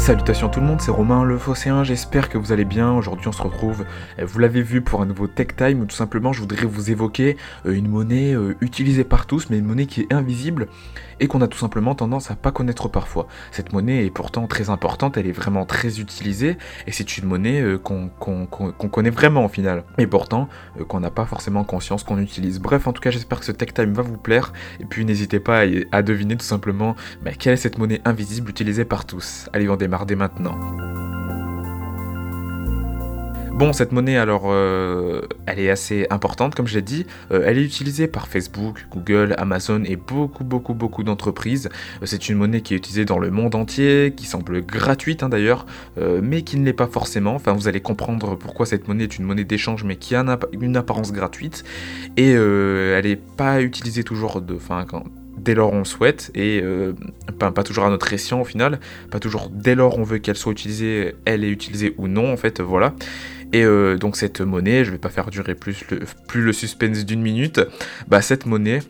Salutations tout le monde, c'est Romain le Phocéen, j'espère que vous allez bien. Aujourd'hui on se retrouve, euh, vous l'avez vu, pour un nouveau Tech Time où tout simplement je voudrais vous évoquer euh, une monnaie euh, utilisée par tous, mais une monnaie qui est invisible et qu'on a tout simplement tendance à pas connaître parfois. Cette monnaie est pourtant très importante, elle est vraiment très utilisée et c'est une monnaie qu'on connaît vraiment au final. Et pourtant qu'on n'a pas forcément conscience qu'on utilise. Bref, en tout cas j'espère que ce Tech Time va vous plaire et puis n'hésitez pas à, deviner tout simplement bah, quelle est cette monnaie invisible utilisée par tous. Allez on démarre maintenant. Bon, cette monnaie, alors, euh, elle est assez importante, comme je l'ai dit. Euh, elle est utilisée par Facebook, Google, Amazon et beaucoup, beaucoup, beaucoup d'entreprises. Euh, c'est une monnaie qui est utilisée dans le monde entier, qui semble gratuite hein, d'ailleurs, mais qui ne l'est pas forcément. Enfin, vous allez comprendre pourquoi cette monnaie est une monnaie d'échange, mais qui a une apparence gratuite. Et elle n'est pas utilisée toujours de, dès lors on souhaite, et euh, pas, toujours à notre escient au final, pas toujours dès lors on veut qu'elle soit utilisée, elle est utilisée ou non en fait, voilà. Et euh, donc cette monnaie, je vais pas faire durer plus le, plus le suspense d'une minute, bah cette monnaie,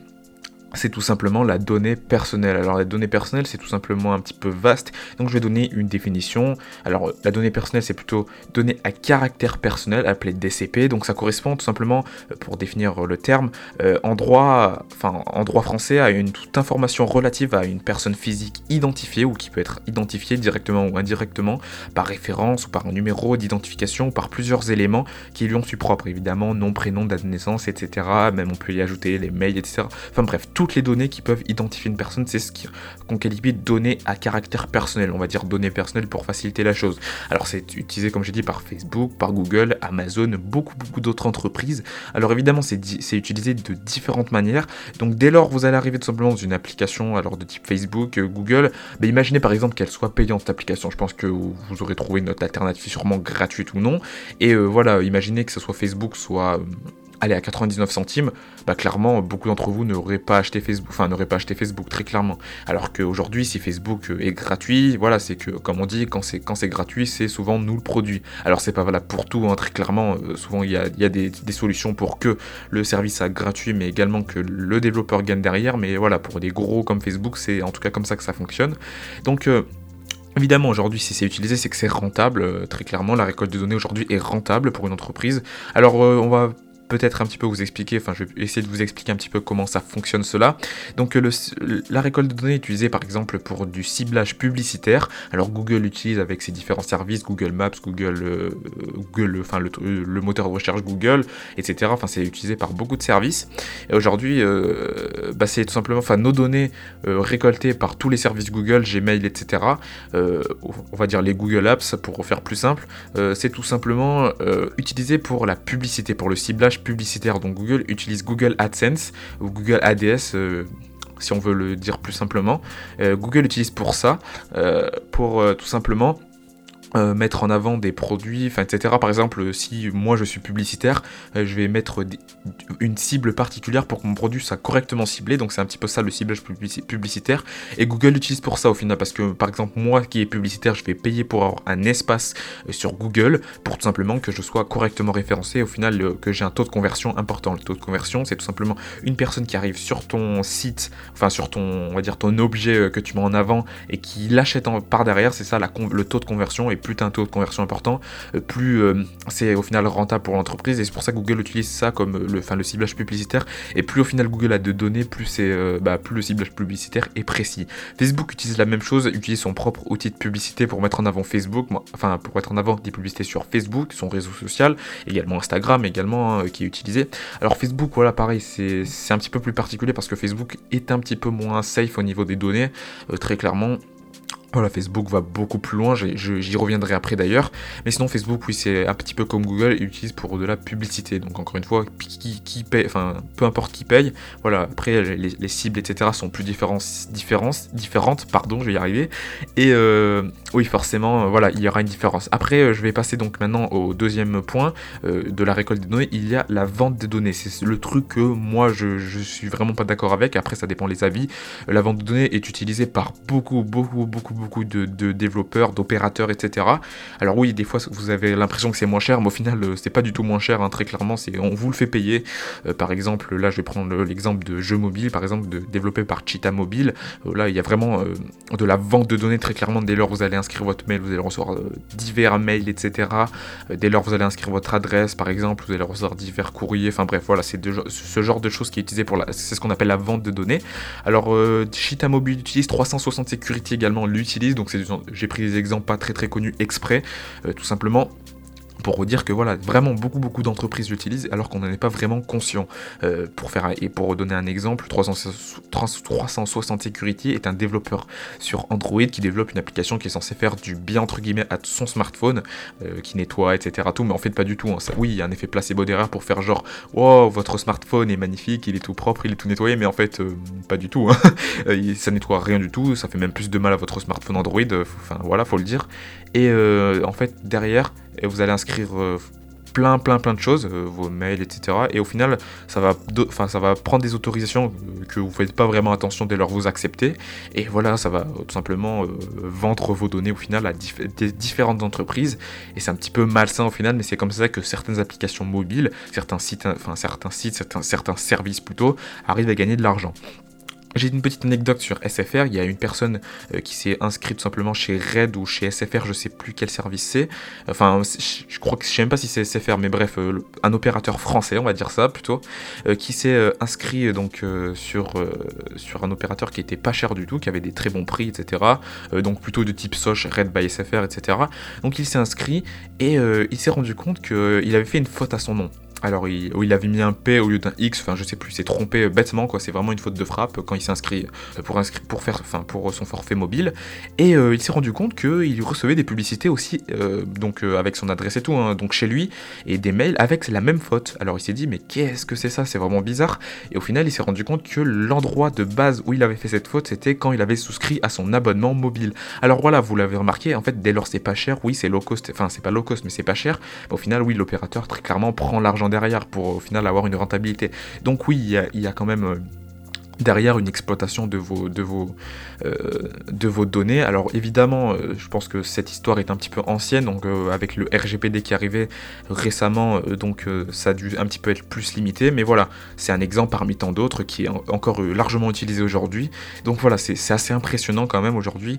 c'est tout simplement la donnée personnelle. Alors la donnée personnelle, c'est tout simplement un petit peu vaste, donc je vais donner une définition. Alors la donnée personnelle, c'est plutôt donnée à caractère personnel, appelée DCP, donc ça correspond tout simplement, euh, pour définir le terme, euh, en, droit, enfin, en droit français, à une toute information relative à une personne physique identifiée, ou qui peut être identifiée directement ou indirectement, par référence, ou par un numéro d'identification, ou par plusieurs éléments qui lui ont su propre, évidemment, nom, prénom, date de naissance, etc. Même on peut y ajouter les mails, etc. Enfin bref, toutes les données qui peuvent identifier une personne, c'est ce qu'on qualifie de données à caractère personnel, on va dire données personnelles pour faciliter la chose. Alors c'est utilisé comme j'ai dit par Facebook, par Google, Amazon, beaucoup beaucoup d'autres entreprises. Alors évidemment c'est utilisé de différentes manières. Donc dès lors vous allez arriver tout simplement dans une application alors de type Facebook, euh, Google, bah, imaginez par exemple qu'elle soit payante cette application. Je pense que vous aurez trouvé une autre alternative sûrement gratuite ou non. Et euh, voilà, imaginez que ce soit Facebook, soit euh, allez à 99 centimes, bah clairement beaucoup d'entre vous n'auraient pas acheté Facebook, enfin n'auraient pas acheté Facebook très clairement. Alors qu'aujourd'hui si Facebook est gratuit, voilà c'est que comme on dit quand c'est gratuit c'est souvent nous le produit. Alors c'est pas valable pour tout hein, très clairement, euh, souvent il y a, y a des, solutions pour que le service soit gratuit mais également que le développeur gagne derrière. Mais voilà pour des gros comme Facebook c'est en tout cas comme ça que ça fonctionne. Donc euh, Évidemment, aujourd'hui, si c'est utilisé, c'est que c'est rentable. Euh, très clairement, la récolte de données aujourd'hui est rentable pour une entreprise. Alors, on va peut-être un petit peu vous expliquer, enfin je vais essayer de vous expliquer un petit peu comment ça fonctionne cela. Donc le, la récolte de données est utilisée par exemple pour du ciblage publicitaire. Alors Google utilise avec ses différents services, Google Maps, Google, euh, Google enfin le, moteur de recherche Google, etc. Enfin c'est utilisé par beaucoup de services. Et aujourd'hui, euh, bah, c'est tout simplement, enfin nos données euh, récoltées par tous les services Google, Gmail, etc. on va dire les Google Apps pour faire plus simple. c'est tout simplement utilisé pour la publicité, pour le ciblage publicitaire. Donc Google utilise Google AdSense ou Google ADS. Euh, si on veut le dire plus simplement, euh, Google utilise pour ça, euh, pour tout simplement euh, mettre en avant des produits, etc. Par exemple, si moi je suis publicitaire, euh, je vais mettre une cible particulière pour que mon produit soit correctement ciblé. Donc c'est un petit peu ça le ciblage publicitaire. Et Google utilise pour ça au final parce que par exemple moi qui est publicitaire, je vais payer pour avoir un espace euh, sur Google pour tout simplement que je sois correctement référencé. Au final, que j'ai un taux de conversion important. Le taux de conversion, c'est tout simplement une personne qui arrive sur ton site, enfin sur ton, on va dire ton objet que tu mets en avant et qui l'achète par derrière. C'est ça le taux de conversion. Plus tu un taux de conversion important, euh, plus euh, c'est au final rentable pour l'entreprise. Et c'est pour ça que Google utilise ça comme le, enfin, le ciblage publicitaire. Et plus au final Google a de données, plus, c'est, euh, bah, plus le ciblage publicitaire est précis. Facebook utilise la même chose, utilise son propre outil de publicité pour mettre en avant Facebook, enfin pour mettre en avant des publicités sur Facebook, son réseau social, également Instagram également hein, qui est utilisé. Alors Facebook, voilà pareil, c'est, c'est un petit peu plus particulier parce que Facebook est un petit peu moins safe au niveau des données, très clairement. Voilà, Facebook va beaucoup plus loin, j'y reviendrai après d'ailleurs. Mais sinon, Facebook, oui, c'est un petit peu comme Google, il utilise pour de la publicité. Donc, encore une fois, qui, qui paye, enfin, peu importe qui paye. Voilà, après, les, cibles, etc., sont plus différentes, différentes, pardon, je vais y arriver. Et euh, oui, forcément, voilà, il y aura une différence. Après, euh, je vais passer donc maintenant au deuxième point euh, de la récolte des données. Il y a la vente des données. C'est le truc que moi, je, je suis vraiment pas d'accord avec. Après, ça dépend les avis. La vente de données est utilisée par beaucoup, beaucoup, beaucoup beaucoup de, développeurs, d'opérateurs, etc. Alors oui, des fois vous avez l'impression que c'est moins cher, mais au final c'est pas du tout moins cher, hein, très clairement, c'est on vous le fait payer. par exemple, là je vais prendre l'exemple de jeux mobiles, par exemple, de, développé par Cheetah Mobile. là il y a vraiment de la vente de données très clairement, dès lors vous allez inscrire votre mail, vous allez recevoir divers mails, etc. dès lors vous allez inscrire votre adresse, par exemple, vous allez recevoir divers courriers, enfin bref, voilà, c'est ce genre de choses qui est utilisé pour la, c'est ce qu'on appelle la vente de données. Alors, euh, Cheetah Mobile utilise 360 Security également l'utilise, donc j'ai pris des exemples pas très très connus exprès, euh, tout simplement pour vous que voilà, vraiment beaucoup beaucoup d'entreprises l'utilisent alors qu'on n'en est pas vraiment conscient. Euh, pour faire et pour donner un exemple, 360 Security est un développeur sur Android qui développe une application qui est censée faire du bien entre guillemets à son smartphone, euh, qui nettoie, etc. Tout, mais en fait pas du tout. Hein. Oui, il y a un effet placebo derrière pour faire genre, wow, votre smartphone est magnifique, il est tout propre, il est tout nettoyé, mais en fait euh, pas du tout. Hein. ça nettoie rien du tout, ça fait même plus de mal à votre smartphone Android. Enfin voilà, faut le dire. Et en fait derrière et vous allez inscrire euh, plein plein plein de choses, euh, vos mails, etc. Et au final, ça va, prendre des autorisations euh, que vous ne faites pas vraiment attention dès lors vous acceptez. Et voilà, ça va tout simplement vendre vos données au final à différentes entreprises. Et c'est un petit peu malsain au final, mais c'est comme ça que certaines applications mobiles, certains sites, enfin certains sites, certains services plutôt, arrivent à gagner de l'argent. J'ai une petite anecdote sur SFR. Il y a une personne euh, qui s'est inscrite simplement chez Red ou chez SFR, je sais plus quel service c'est. Enfin, je crois que je sais même pas si c'est SFR, mais bref, euh, un opérateur français, on va dire ça plutôt, euh, qui s'est inscrit donc sur sur un opérateur qui était pas cher du tout, qui avait des très bons prix, etc. donc plutôt de type Soch, Red by SFR, etc. Donc il s'est inscrit et il s'est rendu compte qu'il avait fait une faute à son nom. Alors, il, il, avait mis un P au lieu d'un X, enfin, je sais plus, il s'est trompé bêtement, quoi. C'est vraiment une faute de frappe quand il s'inscrit euh, pour, pour, faire, enfin, pour son forfait mobile. Et euh, il s'est rendu compte qu'il recevait des publicités aussi, euh, donc avec son adresse et tout, hein, donc chez lui, et des mails avec la même faute. Alors, il s'est dit, mais qu'est-ce que c'est ça? C'est vraiment bizarre. Et au final, il s'est rendu compte que l'endroit de base où il avait fait cette faute, c'était quand il avait souscrit à son abonnement mobile. Alors voilà, vous l'avez remarqué, en fait, dès lors c'est pas cher, oui, c'est low cost, enfin, c'est pas low cost, mais c'est pas cher. au final, oui, l'opérateur très clairement prend l'argent derrière pour au final avoir une rentabilité. Donc oui, il y a, quand même euh, derrière une exploitation de vos, de vos, euh, données. Alors évidemment, euh, je pense que cette histoire est un petit peu ancienne, donc avec le RGPD qui arrivait récemment, donc ça a dû un petit peu être plus limité, mais voilà, c'est un exemple parmi tant d'autres qui est encore largement utilisé aujourd'hui. Donc voilà, c'est assez impressionnant quand même aujourd'hui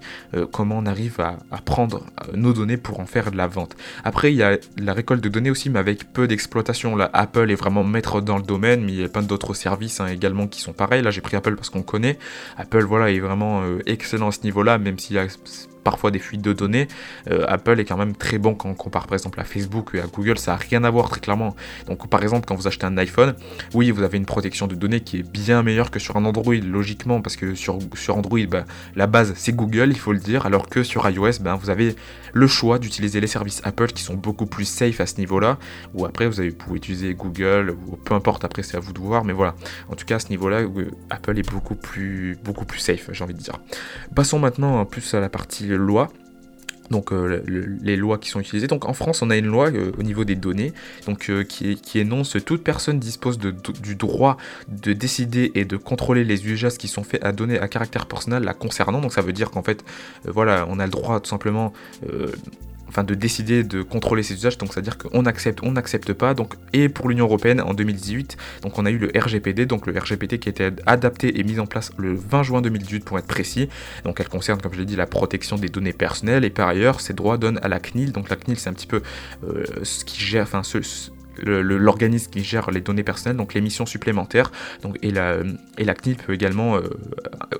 comment on arrive à, prendre nos données pour en faire de la vente. Après, il y a la récolte de données aussi, mais avec peu d'exploitation. Apple est vraiment maître dans le domaine, mais il y a plein d'autres services hein, également qui sont pareils. Là, j'ai Apple parce qu'on connaît. Apple, voilà, est vraiment euh, excellent à ce niveau-là, même s'il a parfois des fuites de données. Euh, Apple est quand même très bon quand on compare par exemple à Facebook et à Google, ça n'a rien à voir très clairement. Donc par exemple quand vous achetez un iPhone, oui vous avez une protection de données qui est bien meilleure que sur un Android logiquement parce que sur, Android bah, la base c'est Google il faut le dire alors que sur iOS ben, vous avez le choix d'utiliser les services Apple qui sont beaucoup plus safe à ce niveau-là ou après vous, avez, pouvez utiliser Google ou peu importe après c'est à vous de voir mais voilà en tout cas à ce niveau-là euh, Apple est beaucoup plus beaucoup plus safe j'ai envie de dire. Passons maintenant plus à la partie loi donc euh, les lois qui sont utilisées. Donc en France, on a une loi euh, au niveau des données, donc euh, qui, énonce toute personne dispose du droit de décider et de contrôler les usages qui sont faits à données à caractère personnel la concernant. Donc ça veut dire qu'en fait, voilà, on a le droit tout simplement enfin de décider de contrôler ces usages, donc c'est-à-dire qu'on accepte, on n'accepte pas. Donc, et pour l'Union Européenne en 2018, donc on a eu le RGPD, donc le RGPD qui a été adapté et mis en place le 20 juin 2018 pour être précis. Donc elle concerne, comme je l'ai dit, la protection des données personnelles et par ailleurs, ces droits donnent à la CNIL. Donc la CNIL, c'est un petit peu euh, ce qui gère, enfin ce l'organisme qui gère les données personnelles, donc les missions supplémentaires. Donc, et, la, et la CNIL également euh,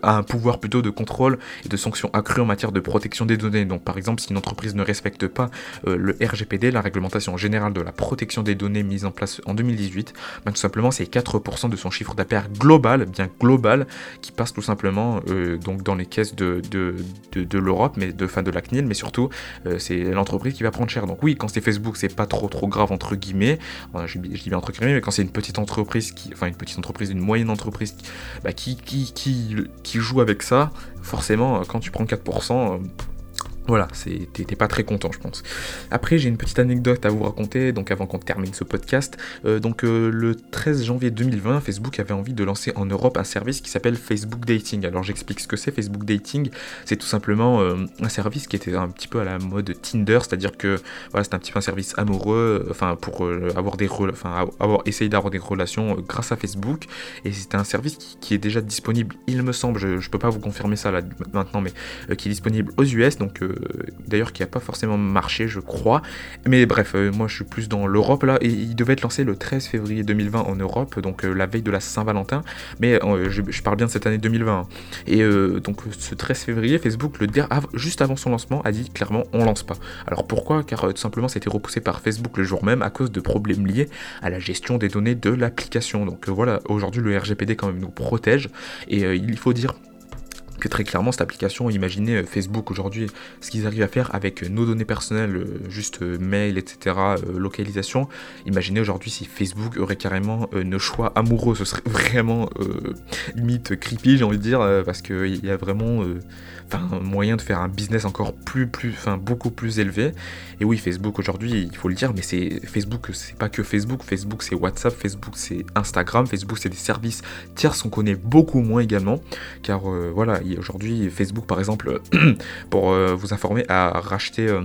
a un pouvoir plutôt de contrôle et de sanctions accrues en matière de protection des données. Donc par exemple, si une entreprise ne respecte pas euh, le RGPD, la réglementation générale de la protection des données mise en place en 2018, ben, tout simplement c'est 4% de son chiffre d'affaires global, bien global, qui passe tout simplement euh, donc dans les caisses de, de, de, l'Europe, mais de fin de la CNIL, mais surtout c'est l'entreprise qui va prendre cher. Donc oui, quand c'est Facebook, c'est pas trop trop grave entre guillemets, je, dis bien entre guillemets, mais quand c'est une petite entreprise, qui, enfin une petite entreprise, une moyenne entreprise bah, qui, qui, joue avec ça, forcément, quand tu prends 4%, Voilà, t'es pas très content, je pense. Après, j'ai une petite anecdote à vous raconter, donc avant qu'on termine ce podcast. Euh, donc, euh, le 13 janvier 2020, Facebook avait envie de lancer en Europe un service qui s'appelle Facebook Dating. Alors, j'explique ce que c'est Facebook Dating. C'est tout simplement euh, un service qui était un petit peu à la mode Tinder, c'est-à-dire que voilà, c'est un petit peu un service amoureux, enfin, pour avoir des enfin, avoir essayé d'avoir des relations grâce à Facebook. Et c'était un service qui, est déjà disponible, il me semble, je, ne peux pas vous confirmer ça là maintenant, mais qui est disponible aux US, donc d'ailleurs qui n'a pas forcément marché, je crois. Mais bref, euh, moi je suis plus dans l'Europe là, et il devait être lancé le 13 février 2020 en Europe, donc euh, la veille de la Saint-Valentin, mais euh, je, parle bien de cette année 2020. Hein. Et donc ce 13 février, Facebook, le juste avant son lancement, a dit clairement on lance pas. Alors pourquoi? Car tout simplement c'était repoussé par Facebook le jour même à cause de problèmes liés à la gestion des données de l'application. Donc voilà, aujourd'hui le RGPD quand même nous protège, et il faut dire que très clairement cette application, imaginez euh, Facebook aujourd'hui, ce qu'ils arrivent à faire avec nos données personnelles, euh, juste euh, mail, etc., localisation, imaginez aujourd'hui si Facebook aurait carrément nos choix amoureux, ce serait vraiment limite creepy, j'ai envie de dire, parce qu'il y a vraiment un moyen de faire un business encore plus, plus, enfin beaucoup plus élevé. Et oui, Facebook aujourd'hui, il faut le dire, mais c'est Facebook, c'est pas que Facebook. Facebook, c'est WhatsApp, Facebook, c'est Instagram, Facebook, c'est des services tiers qu'on connaît beaucoup moins également, car voilà, aujourd'hui, Facebook, par exemple, pour euh, vous informer, a racheté euh,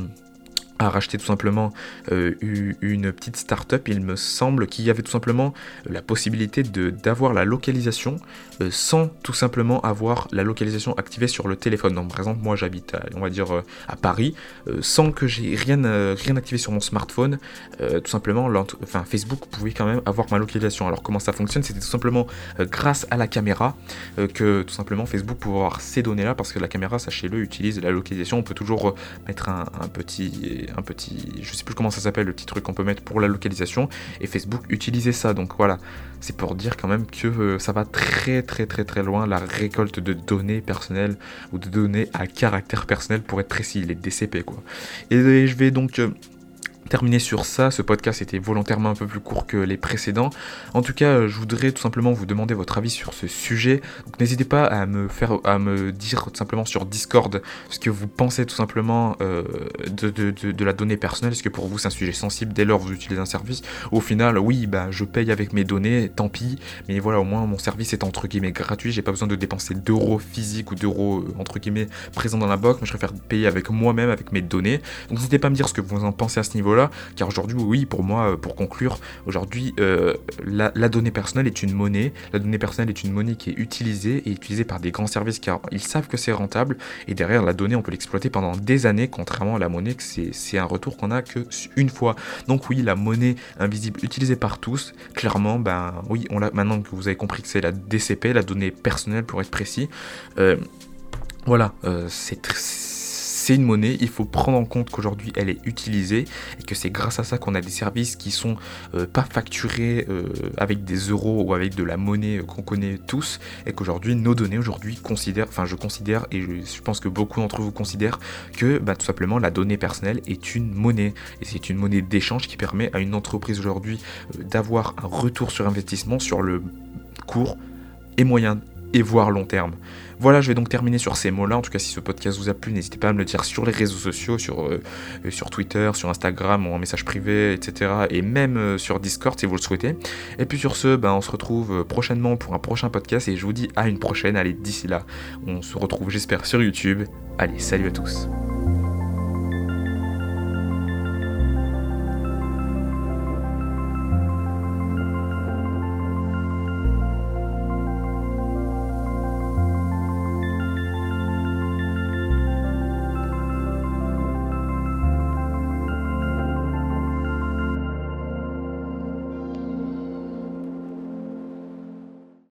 a racheté tout simplement euh, une petite start-up, il me semble, qui avait tout simplement euh, la possibilité d'avoir la localisation euh, sans tout simplement avoir la localisation activée sur le téléphone. Donc par exemple, moi j'habite, on va dire, à Paris, sans que j'ai rien, rien activé sur mon smartphone, tout simplement, enfin, Facebook pouvait quand même avoir ma localisation. Alors comment ça fonctionne? C'était tout simplement grâce à la caméra que tout simplement Facebook pouvait avoir ces données-là, parce que la caméra, sachez-le, utilise la localisation. On peut toujours mettre un petit un petit, je sais plus comment ça s'appelle, le petit truc qu'on peut mettre pour la localisation, et Facebook utilisait ça. Donc voilà, c'est pour dire quand même que euh, ça va très très très très loin la récolte de données personnelles ou de données à caractère personnel pour être précis, les DCP quoi. Et je vais donc euh, terminer sur ça. Ce podcast était volontairement un peu plus court que les précédents. En tout cas, je voudrais tout simplement vous demander votre avis sur ce sujet. Donc n'hésitez pas à me faire, à me dire tout simplement sur Discord ce que vous pensez tout simplement euh, de, de, la donnée personnelle. Est-ce que pour vous c'est un sujet sensible dès lors vous utilisez un service? Au final, oui, bah je paye avec mes données, tant pis. Mais voilà, au moins mon service est entre guillemets gratuit. J'ai pas besoin de dépenser d'euros physiques ou d'euros euh, entre guillemets présents dans la box. Mais je préfère payer avec moi-même, avec mes données. Donc n'hésitez pas à me dire ce que vous en pensez à ce car aujourd'hui, oui, pour moi, euh, pour conclure, aujourd'hui, euh, la, donnée personnelle est une monnaie, la donnée personnelle est une monnaie qui est utilisée et utilisée par des grands services car ils savent que c'est rentable, et derrière la donnée, on peut l'exploiter pendant des années, contrairement à la monnaie, que c'est un retour qu'on a que une fois. Donc oui, la monnaie invisible utilisée par tous, clairement, ben oui, on l'a maintenant que vous avez compris que c'est la DCP, la donnée personnelle pour être précis. Euh, voilà, c'est c'est une monnaie, il faut prendre en compte qu'aujourd'hui elle est utilisée et que c'est grâce à ça qu'on a des services qui sont euh, pas facturés euh, avec des euros ou avec de la monnaie qu'on connaît tous et qu'aujourd'hui nos données aujourd'hui considèrent, enfin je considère et je, pense que beaucoup d'entre vous considèrent que bah, tout simplement la donnée personnelle est une monnaie et c'est une monnaie d'échange qui permet à une entreprise aujourd'hui euh, d'avoir un retour sur investissement sur le court et moyen et voire long terme. Voilà, je vais donc terminer sur ces mots-là. En tout cas, si ce podcast vous a plu, n'hésitez pas à me le dire sur les réseaux sociaux, sur, euh, Twitter, sur Instagram, en message privé, etc. Et même euh, sur Discord si vous le souhaitez. Et puis sur ce, ben, on se retrouve euh, prochainement pour un prochain podcast et je vous dis à une prochaine. Allez, d'ici là, on se retrouve, j'espère, sur YouTube. Allez, salut à tous.